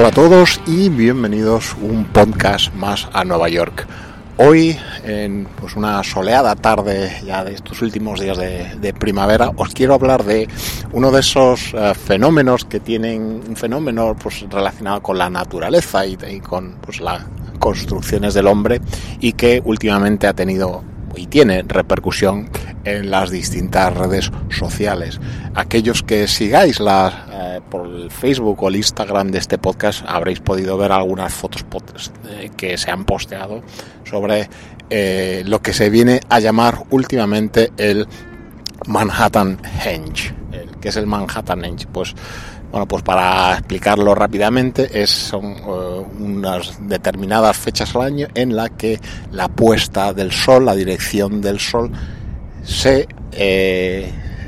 Hola a todos y bienvenidos un podcast más a Nueva York. Hoy, en pues, una soleada tarde ya de estos últimos días de, primavera, os quiero hablar de uno de esos eh, fenómenos que tienen un fenómeno pues, relacionado con la naturaleza y, y con pues, las construcciones del hombre y que últimamente ha tenido y tiene repercusión en las distintas redes sociales. Aquellos que sigáis la, eh, por el Facebook o el Instagram de este podcast habréis podido ver algunas fotos eh, que se han posteado sobre eh, lo que se viene a llamar últimamente el Manhattan Henge. ¿Qué es el Manhattan Henge? Pues bueno, pues para explicarlo rápidamente, es, son unas determinadas fechas al año en la que la puesta del sol, la dirección del sol, eh, se,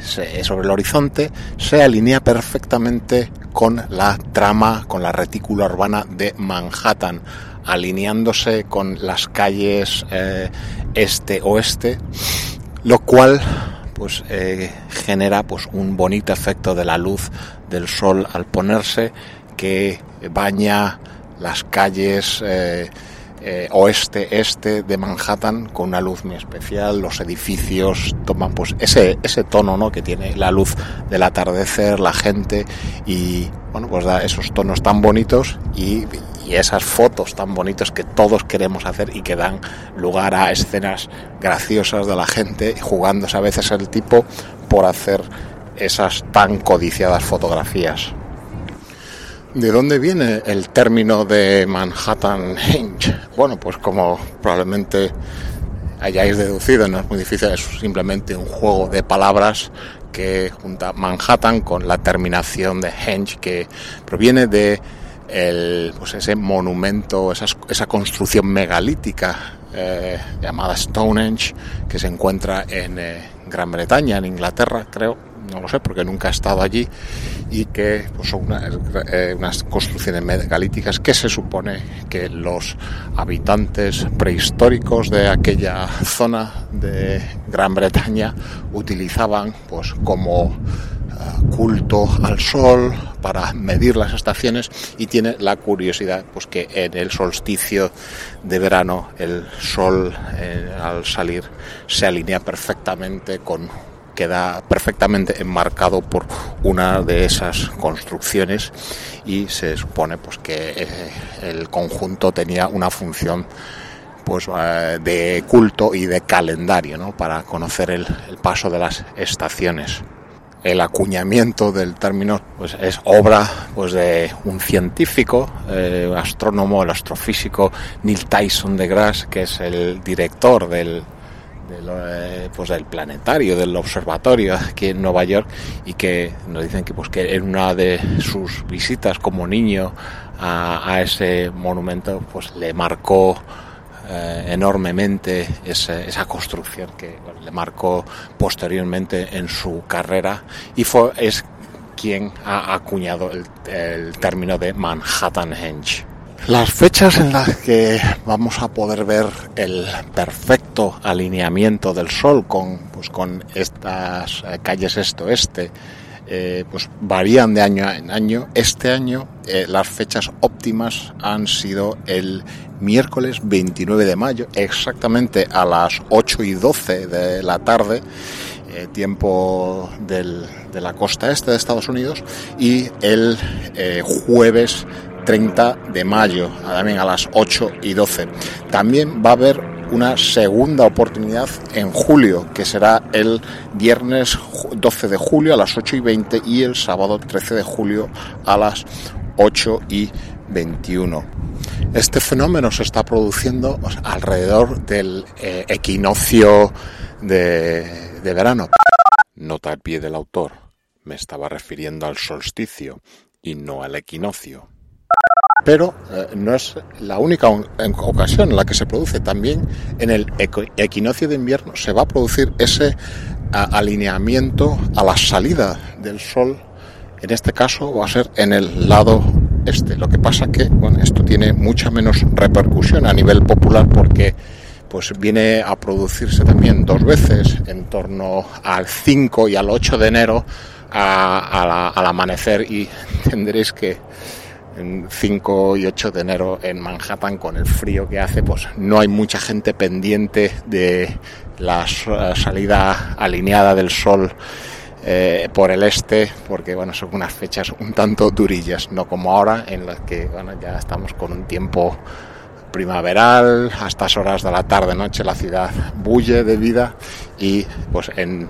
sobre el horizonte se alinea perfectamente con la trama, con la retícula urbana de Manhattan, alineándose con las calles eh, este-oeste, lo cual pues eh, genera pues un bonito efecto de la luz del sol al ponerse que baña las calles eh, oeste-este de Manhattan con una luz muy especial. Los edificios toman pues ese, ese tono ¿no? que tiene la luz del atardecer, la gente y bueno, pues da esos tonos tan bonitos y, y esas fotos tan bonitas que todos queremos hacer y que dan lugar a escenas graciosas de la gente jugándose a veces el tipo por hacer esas tan codiciadas fotografías. ¿De dónde viene el término de Manhattan Hinge? Bueno, pues como probablemente hayáis deducido, no es muy difícil, es simplemente un juego de palabras que junta Manhattan con la terminación de Henge, que proviene de el, pues ese monumento, esa, esa construcción megalítica eh, llamada Stonehenge, que se encuentra en eh, Gran Bretaña, en Inglaterra, creo, no lo sé porque nunca he estado allí, y que pues, son eh, unas, construcciones megalíticas que se supone que los habitantes prehistóricos de aquella zona de Gran Bretaña utilizaban pues como culto al sol para medir las estaciones y tiene la curiosidad pues que en el solsticio de verano el sol eh, al salir se alinea perfectamente con queda perfectamente enmarcado por una de esas construcciones y se supone pues que eh, el conjunto tenía una función pues eh, de culto y de calendario ¿no? para conocer el, paso de las estaciones el acuñamiento del término pues es obra pues de un científico eh, astrónomo el astrofísico Neil Tyson de Grasse que es el director del eh, pues del planetario, del observatorio aquí en Nueva York y que nos dicen que pues que en una de sus visitas como niño a, ese monumento pues le marcó eh, enormemente esa, construcción que le marcó posteriormente en su carrera y fue es quien ha acuñado el, término de Manhattan Henge. Las fechas en las que vamos a poder ver el perfecto alineamiento del Sol con, pues, con estas eh, calles este-oeste eh, pues varían de año en año. Este año eh, las fechas óptimas han sido el miércoles 29 de mayo, exactamente a las 8 y 12 de la tarde, tiempo del, de la costa este de Estados Unidos, y el jueves 30 de mayo, también a las 8 y 12. También va a haber una segunda oportunidad en julio, que será el viernes 12 de julio a las 8 y 20 y el sábado 13 de julio a las 8 y 21. Este fenómeno se está produciendo alrededor del eh, equinoccio de, de verano. Nota al pie del autor. Me estaba refiriendo al solsticio y no al equinoccio pero eh, no es la única ocasión en la que se produce. También en el equinoccio de invierno se va a producir ese alineamiento a la salida del sol. En este caso va a ser en el lado este. Lo que pasa que bueno, esto tiene mucha menos repercusión a nivel popular porque pues viene a producirse también dos veces en torno al 5 y al 8 de enero al amanecer y tendréis que en 5 y 8 de enero en Manhattan con el frío que hace, pues no hay mucha gente pendiente de la salida alineada del sol eh, por el este, porque bueno, son unas fechas un tanto durillas, no como ahora en las que bueno, ya estamos con un tiempo primaveral, a estas horas de la tarde noche la ciudad bulle de vida y pues en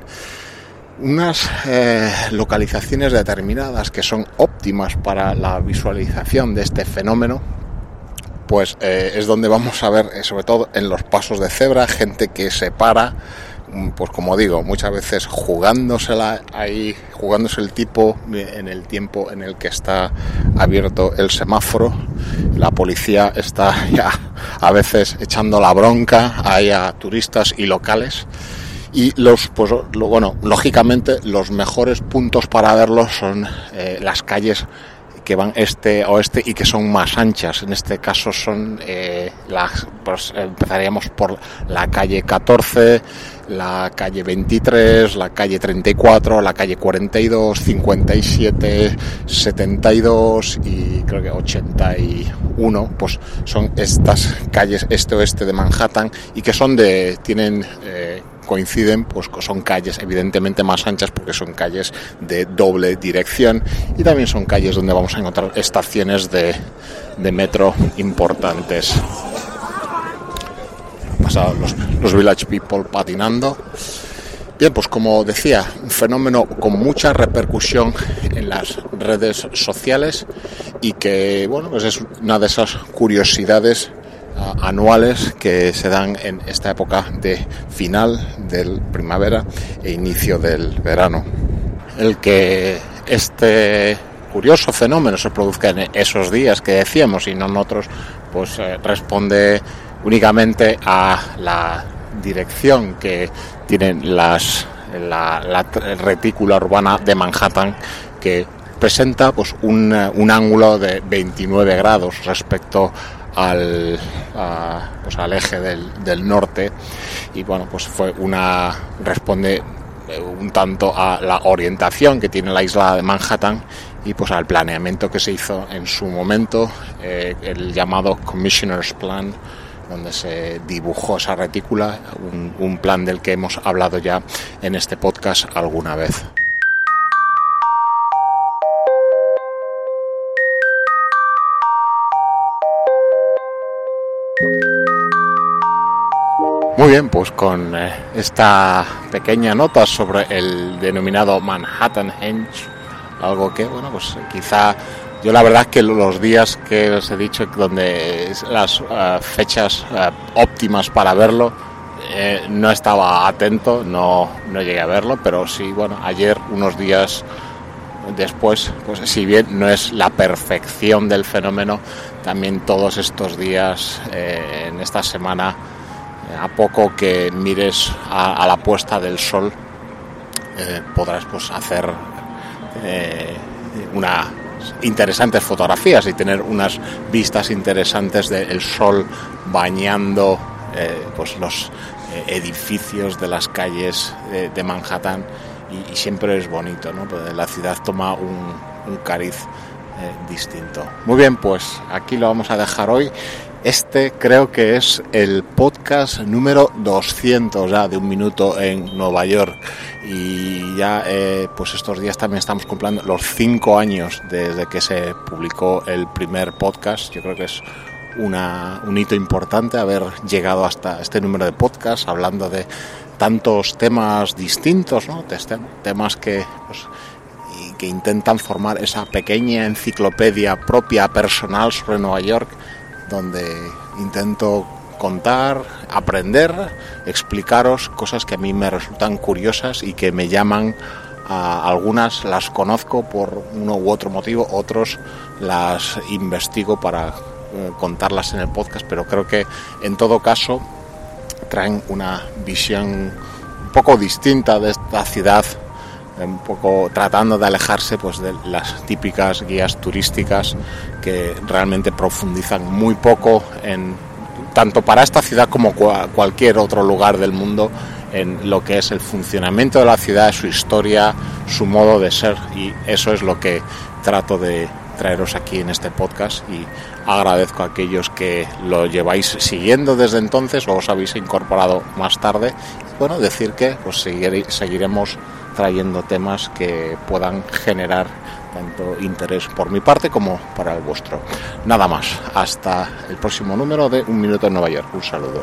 unas eh, localizaciones determinadas que son óptimas para la visualización de este fenómeno, pues eh, es donde vamos a ver, eh, sobre todo en los pasos de cebra, gente que se para, mm, pues como digo, muchas veces jugándosela ahí, jugándose el tipo en el tiempo en el que está abierto el semáforo. La policía está ya a veces echando la bronca ahí a turistas y locales y los pues bueno lógicamente los mejores puntos para verlos son eh, las calles que van este oeste y que son más anchas. En este caso son eh, las, pues empezaríamos por la calle 14, la calle 23, la calle 34, la calle 42, 57, 72 y creo que 81, pues son estas calles este-oeste de Manhattan y que son de, tienen eh, coinciden, pues son calles evidentemente más anchas porque son calles de doble dirección y también son calles donde vamos a encontrar estaciones de, de metro importantes. Pasados los, los Village People patinando. Bien, pues como decía, un fenómeno con mucha repercusión en las redes sociales y que, bueno, pues es una de esas curiosidades anuales que se dan en esta época de final del primavera e inicio del verano. El que este curioso fenómeno se produzca en esos días que decíamos y no en otros, pues eh, responde únicamente a la dirección que tienen las la, retícula urbana de Manhattan que presenta pues un, un ángulo de 29 grados respecto al, pues al eje del, del, norte. Y bueno pues fue una responde eh, un tanto a la orientación que tiene la isla de Manhattan y pues al planeamiento que se hizo en su momento eh, el llamado Commissioner's Plan donde se dibujó esa retícula un, plan del que hemos hablado ya en este podcast alguna vez. Muy bien, pues con eh, esta pequeña nota sobre el denominado Manhattan Henge, algo que, bueno, pues quizá yo la verdad es que los días que os he dicho donde las uh, fechas uh, óptimas para verlo, eh, no estaba atento, no, no llegué a verlo, pero sí, bueno, ayer unos días después, pues si bien no es la perfección del fenómeno, también todos estos días eh, en esta semana a poco que mires a, la puesta del sol eh, podrás pues hacer eh, unas interesantes fotografías y tener unas vistas interesantes del sol bañando eh, pues los edificios de las calles de, Manhattan y, siempre es bonito, ¿no? Pues la ciudad toma un, un cariz distinto. Muy bien, pues aquí lo vamos a dejar hoy este creo que es el podcast número 200 ya de un minuto en Nueva York y ya eh, pues estos días también estamos cumpliendo los cinco años desde que se publicó el primer podcast. Yo creo que es una, un hito importante haber llegado hasta este número de podcast hablando de tantos temas distintos, ¿no? temas que pues, que intentan formar esa pequeña enciclopedia propia personal sobre Nueva York donde intento contar, aprender, explicaros cosas que a mí me resultan curiosas y que me llaman a algunas las conozco por uno u otro motivo, otros las investigo para eh, contarlas en el podcast, pero creo que en todo caso traen una visión un poco distinta de esta ciudad un poco tratando de alejarse pues de las típicas guías turísticas que realmente profundizan muy poco en tanto para esta ciudad como cualquier otro lugar del mundo en lo que es el funcionamiento de la ciudad, su historia, su modo de ser y eso es lo que trato de traeros aquí en este podcast y agradezco a aquellos que lo lleváis siguiendo desde entonces o os habéis incorporado más tarde. Bueno, decir que pues seguiremos trayendo temas que puedan generar tanto interés por mi parte como para el vuestro. Nada más, hasta el próximo número de Un Minuto en Nueva York. Un saludo.